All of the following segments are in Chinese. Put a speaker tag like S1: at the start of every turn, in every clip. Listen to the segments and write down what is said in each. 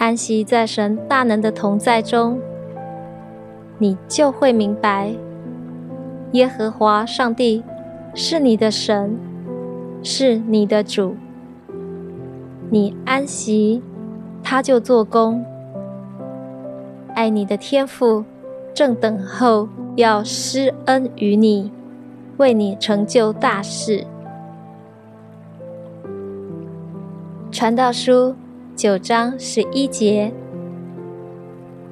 S1: 安息在神大能的同在中，你就会明白，耶和华上帝是你的神，是你的主。你安息，他就做工。爱你的天父正等候要施恩于你，为你成就大事。传道书九章十一节：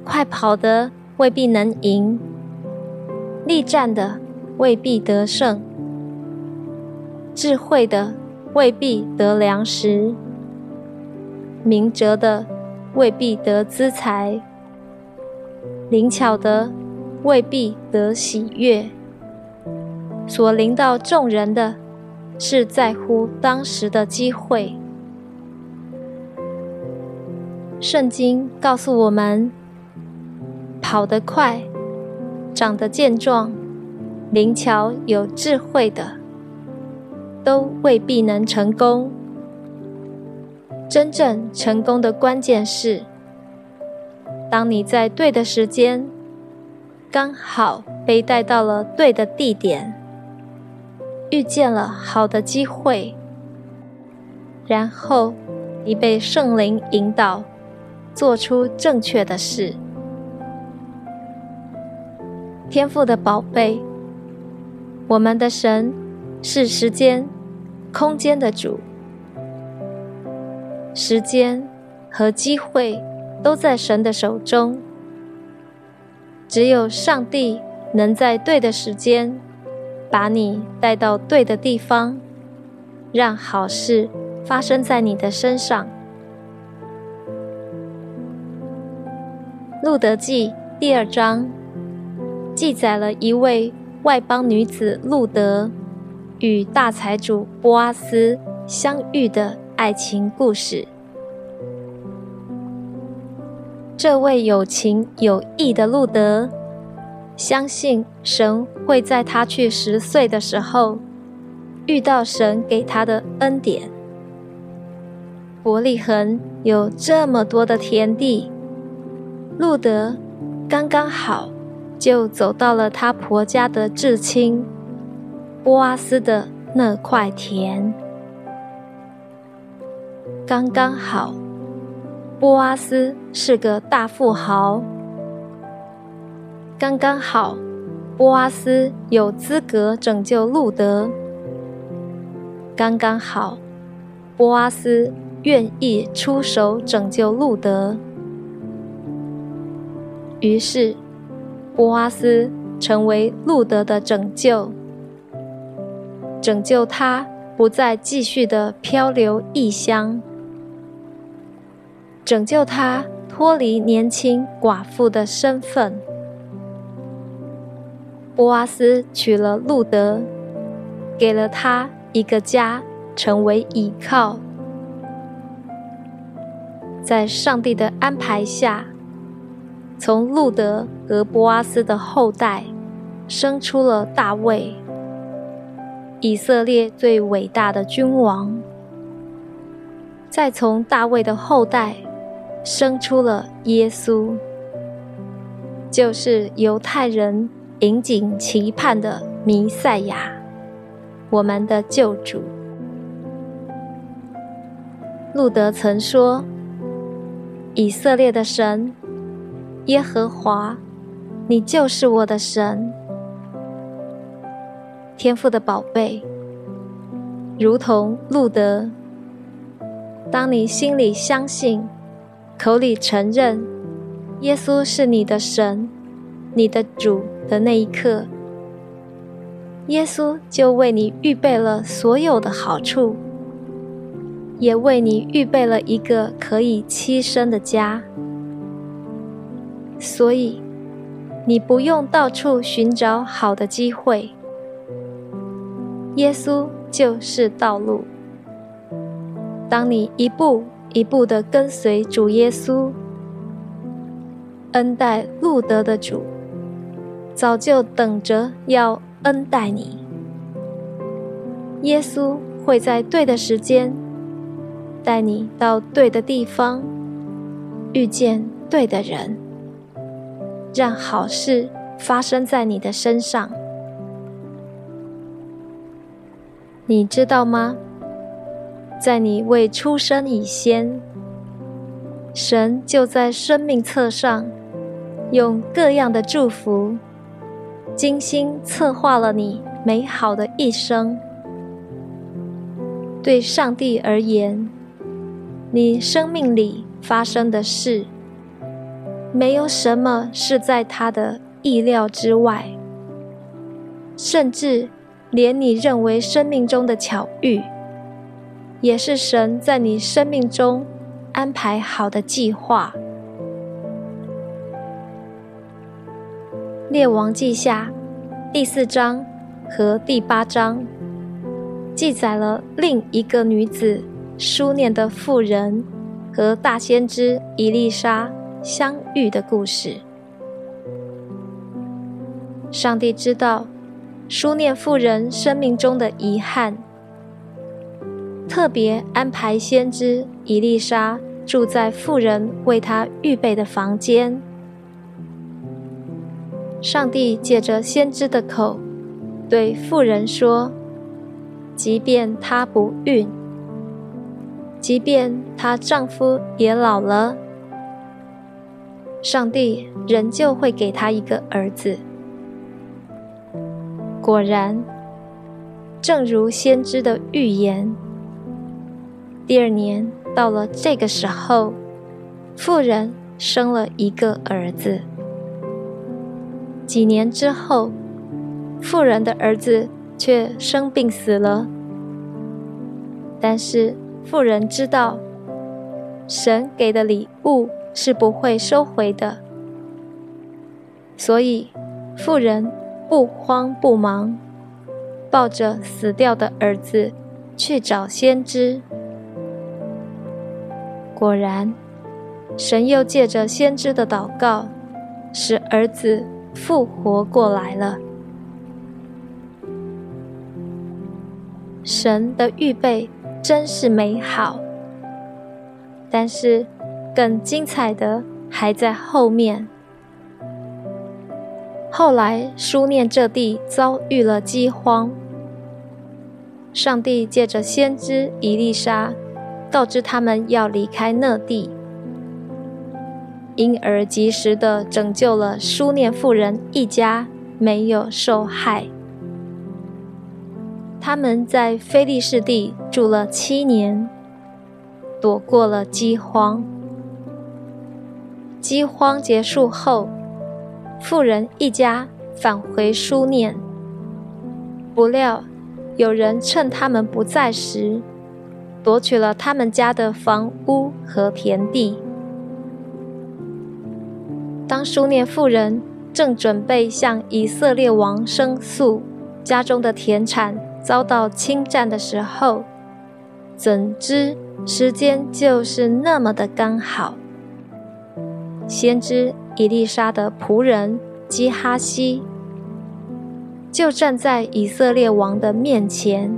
S1: 快跑的未必能赢，力战的未必得胜，智慧的未必得粮食，明哲的未必得资财，灵巧的未必得喜悦。所临到众人的，是在乎当时的机会。圣经告诉我们：跑得快、长得健壮、灵巧有智慧的，都未必能成功。真正成功的关键是，当你在对的时间，刚好被带到了对的地点，遇见了好的机会，然后你被圣灵引导。做出正确的事。天赋的宝贝，我们的神是时间、空间的主，时间和机会都在神的手中。只有上帝能在对的时间把你带到对的地方，让好事发生在你的身上。路德记第二章记载了一位外邦女子路德与大财主波阿斯相遇的爱情故事。这位有情有义的路德，相信神会在他去十岁的时候遇到神给他的恩典。伯利恒有这么多的田地。路德刚刚好就走到了他婆家的至亲波阿斯的那块田。刚刚好，波阿斯是个大富豪。刚刚好，波阿斯有资格拯救路德。刚刚好，波阿斯愿意出手拯救路德。于是，波阿斯成为路德的拯救，拯救他不再继续的漂流异乡，拯救他脱离年轻寡妇的身份。波阿斯娶了路德，给了他一个家，成为依靠。在上帝的安排下。从路德和波阿斯的后代生出了大卫，以色列最伟大的君王。再从大卫的后代生出了耶稣，就是犹太人引颈期盼的弥赛亚，我们的救主。路德曾说：“以色列的神。”耶和华，你就是我的神，天父的宝贝，如同路德。当你心里相信，口里承认耶稣是你的神、你的主的那一刻，耶稣就为你预备了所有的好处，也为你预备了一个可以栖身的家。所以你不用到处寻找好的机会。耶稣就是道路。当你一步一步的跟随主耶稣，恩待路德的主，早就等着要恩待你。耶稣会在对的时间带你到对的地方，遇见对的人，让好事发生在你的身上。你知道吗？在你未出生以前，神就在生命册上用各样的祝福，精心策划了你美好的一生。对上帝而言，你生命里发生的事，没有什么是在他的意料之外，甚至。连你认为生命中的巧遇，也是神在你生命中安排好的计划。列王记下第四章和第八章记载了另一个女子书念的妇人和大先知伊丽莎相遇的故事。上帝知道。书念妇人生命中的遗憾，特别安排先知伊丽莎住在妇人为她预备的房间。上帝借着先知的口对妇人说：“即便她不孕，即便她丈夫也老了，上帝仍旧会给他一个儿子。”果然，正如先知的预言，第二年到了这个时候，妇人生了一个儿子。几年之后，妇人的儿子却生病死了。但是妇人知道，神给的礼物是不会收回的，所以妇人。不慌不忙，抱着死掉的儿子去找先知。果然，神又借着先知的祷告，使儿子复活过来了。神的预备真是美好，但是更精彩的还在后面。后来，书念这地遭遇了饥荒。上帝借着先知伊丽莎，告知他们要离开那地，因而及时的拯救了书念妇人一家，没有受害。他们在菲利士地住了七年，躲过了饥荒。饥荒结束后。富人一家返回苏念，不料有人趁他们不在时，夺取了他们家的房屋和田地。当书念妇人正准备向以色列王申诉家中的田产遭到侵占的时候，怎知时间就是那么的刚好，先知。伊丽莎的仆人基哈西就站在以色列王的面前，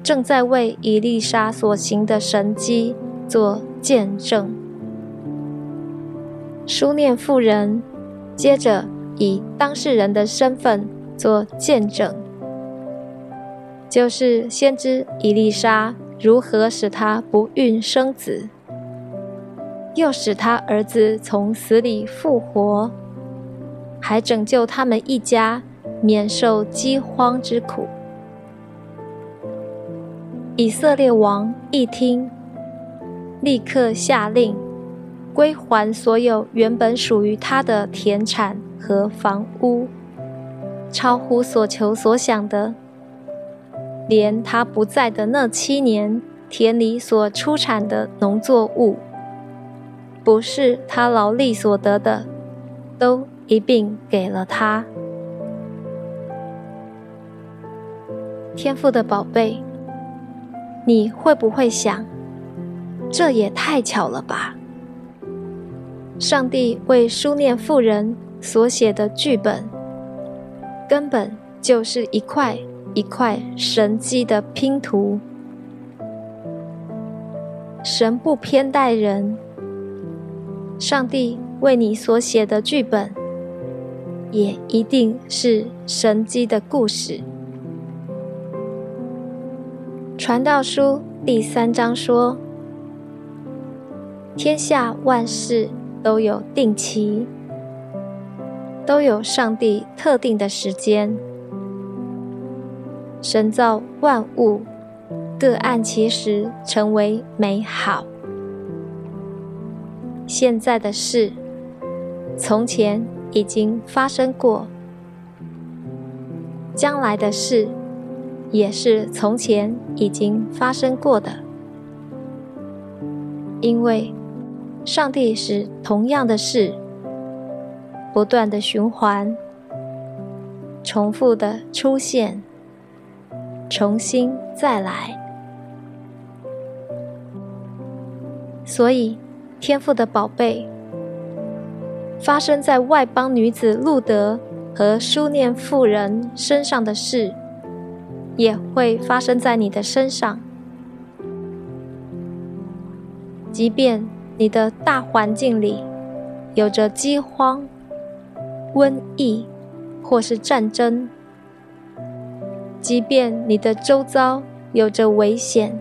S1: 正在为伊丽莎所行的神迹做见证。书念妇人接着以当事人的身份做见证，就是先知伊丽莎如何使她不孕生子。又使他儿子从死里复活，还拯救他们一家免受饥荒之苦。以色列王一听，立刻下令归还所有原本属于他的田产和房屋，超乎所求所想的，连他不在的那七年田里所出产的农作物。不是他劳力所得的，都一并给了他。天赋的宝贝，你会不会想，这也太巧了吧？上帝为书念妇人所写的剧本，根本就是一块一块神迹的拼图。神不偏待人，上帝为你所写的剧本，也一定是神迹的故事。传道书第三章说：“天下万事都有定期，都有上帝特定的时间。神造万物。”各按其时成为美好。现在的事，从前已经发生过；将来的事，也是从前已经发生过的。因为上帝使同样的事不断的循环、重复的出现、重新再来。所以，天赋的宝贝，发生在外邦女子路德和书念妇人身上的事，也会发生在你的身上。即便你的大环境里有着饥荒、瘟疫或是战争，即便你的周遭有着危险、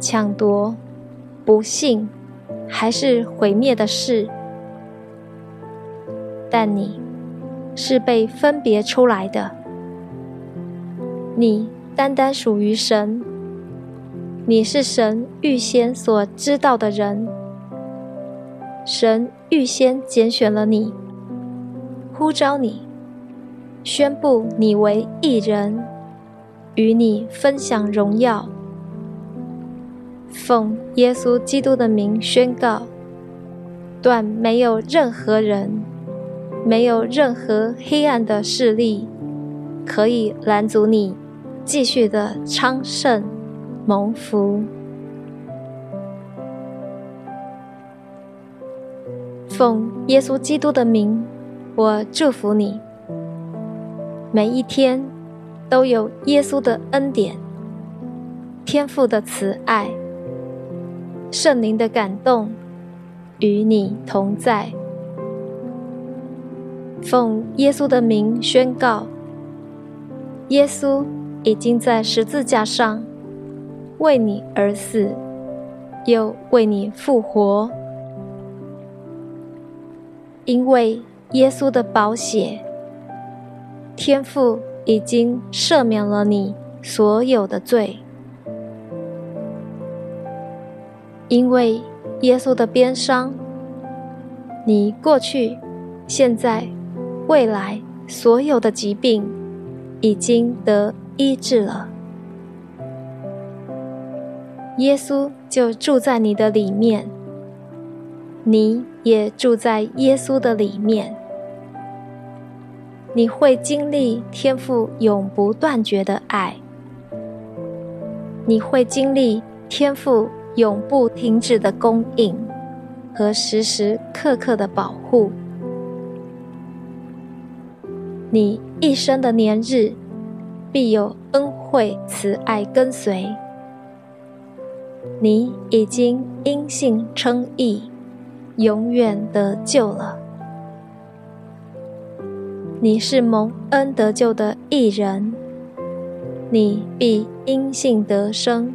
S1: 抢夺。不幸还是毁灭的事，但你是被分别出来的，你单单属于神，你是神预先所知道的人，神预先拣选了你，呼召你，宣布你为一人，与你分享荣耀。奉耶稣基督的名宣告：断没有任何人，没有任何黑暗的势力，可以拦阻你继续的昌盛蒙福。奉耶稣基督的名，我祝福你，每一天都有耶稣的恩典、天父的慈爱。圣灵的感动与你同在。奉耶稣的名宣告：耶稣已经在十字架上为你而死，又为你复活。因为耶稣的宝血，天父已经赦免了你所有的罪。因为耶稣的鞭伤，你过去、现在、未来所有的疾病已经得医治了。耶稣就住在你的里面，你也住在耶稣的里面。你会经历天赋永不断绝的爱，你会经历天赋。永不停止的供应和时时刻刻的保护，你一生的年日必有恩惠慈爱跟随。你已经因信称义，永远得救了。你是蒙恩得救的义人，你必因信得生。